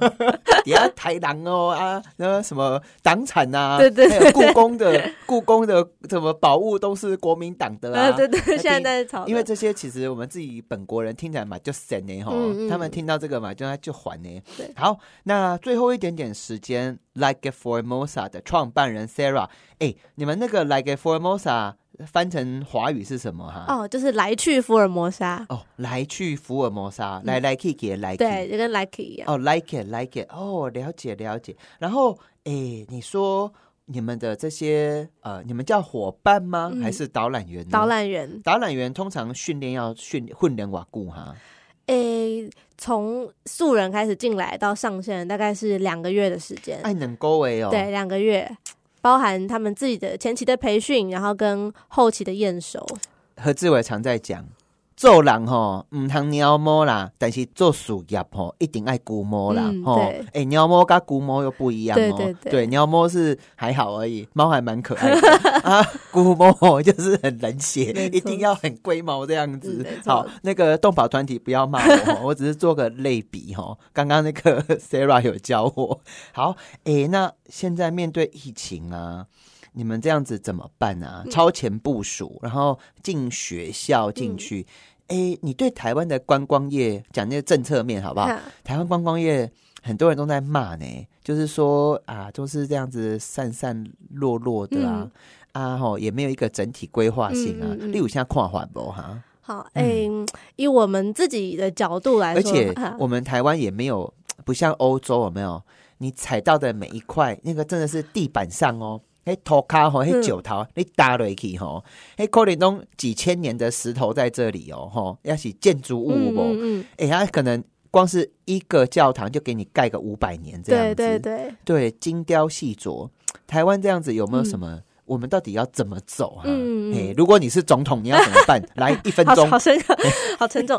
[LAUGHS] 底下台人哦啊，那什么党产啊，对对故宫的故宫的什么宝物都是国民党的啊，呃，对对，那现在在吵，因为这些其实我们自己本国人听起来嘛就神呢吼，他们听到这个嘛就就还呢。对。好，那最后一点点时间，Like a Formosa 的创办人 Sarah，哎，你们那个 Like a Formosa 翻成华语是什么哈？哦，就是来去福尔摩沙，哦，来去福尔摩沙，来来去给来去。对，就跟 like 一样。哦，like it like it，哦，了解了解。然后，哎，你说你们的这些呃，你们叫伙伴吗？嗯还是导览员呢？导览员，导览员通常训练要训混练瓦固哈。诶，从素人开始进来到上线，大概是两个月的时间。哎能够为哦，对，两个月，包含他们自己的前期的培训，然后跟后期的验收。何志伟常在讲，做人吼唔通鸟猫啦，但是做事业吼一定爱估摸啦嗯吼。对哎、鸟摸跟估摸又不一样哦。对对对鸟摸是还好而已，猫还蛮可爱的 [LAUGHS] 啊。估摸就是很冷血一定要很龟毛这样子好，那个动保团体不要骂我哦，我只是做个类比哈。刚刚那个 Sarah 有教我。好，哎、那现在面对疫情啊。你们这样子怎么办啊？嗯超前部署，然后进学校进去。哎、你对台湾的观光业讲那个政策面好不好？哈台湾观光业很多人都在骂呢，就是说啊，都是这样子散散落落的啊，啊吼，也没有一个整体规划性啊。例如现在跨环不哈，好，诶、以我们自己的角度来说，而且我们台湾也没有不像欧洲有没有？你踩到的每一块，那个真的是地板上哦。迄土卡吼，迄嗯石头，你打落去吼，迄可能拢几千年的石头在这里哦，吼，要是建筑物嗯不？哎、他可能光是一个教堂就给你盖个五百年这样子，对对对，对精雕细琢。台湾这样子有没有嗯什么？我们到底要怎么走哈、啊？哎、如果你是总统，你要怎么办？[LAUGHS] 来一分钟好好，深刻，[LAUGHS] 好沉重。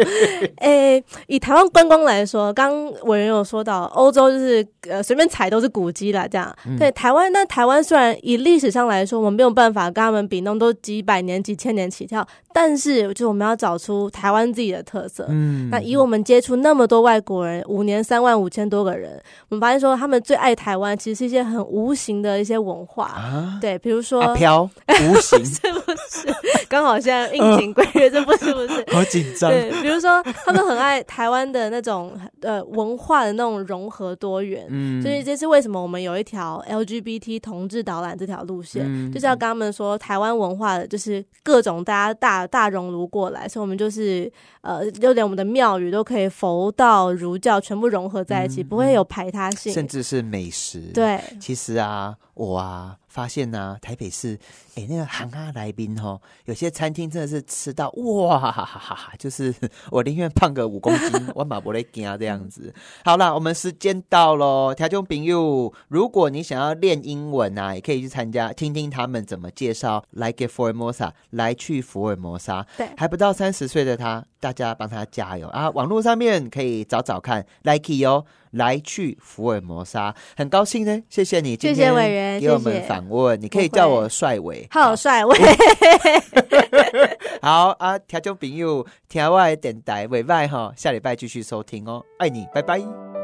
诶、以台湾观光来说，刚委员有说到，欧洲就是呃随便踩都是古迹啦，这样。嗯对台湾，那台湾虽然以历史上来说，我们没有办法跟他们比，那都几百年、几千年起跳，但是就是我们要找出台湾自己的特色。嗯那以我们接触那么多外国人，五年三万五千多个人，我们发现说他们最爱台湾，其实是一些很无形的一些文化。啊，对，比如说，阿飘无形，[LAUGHS] 是不是？刚好现在应景归月，这不是不是？[LAUGHS] 好紧张。对，比如说他们很爱台湾的那种呃文化的那种融合多元，嗯所以这是为什么我们有一条 LGBT 同志导览这条路线，嗯就是要跟他们说台湾文化的就是各种大家大大熔炉过来，所以我们就是呃，就连我们的庙宇都可以佛道儒教全部融合在一起，不会有排他性。嗯甚至是美食。，对，其实啊，我啊发现啊，台北市哎、那个行啊来宾哦，有些餐厅真的是吃到哇哈哈哈哈，就是我宁愿胖个五公斤，[LAUGHS] 我马不勒惊这样子。好啦，我们时间到喽，条中朋友，如果你想要练英文啊，也可以去参加，听听他们怎么介绍 Like it Formosa 来去福尔摩沙。对还不到三十岁的他，大家帮他加油啊！网络上面可以找找看 Like 哦，来去福尔摩沙，很高兴呢，谢谢你今谢谢天委员给我们谢谢访问，你可以叫我帅伟。好帅伟。[LAUGHS] 好啊，听众朋友，听我的电台，未歹哈，下礼拜继续收听哦，爱你，拜拜。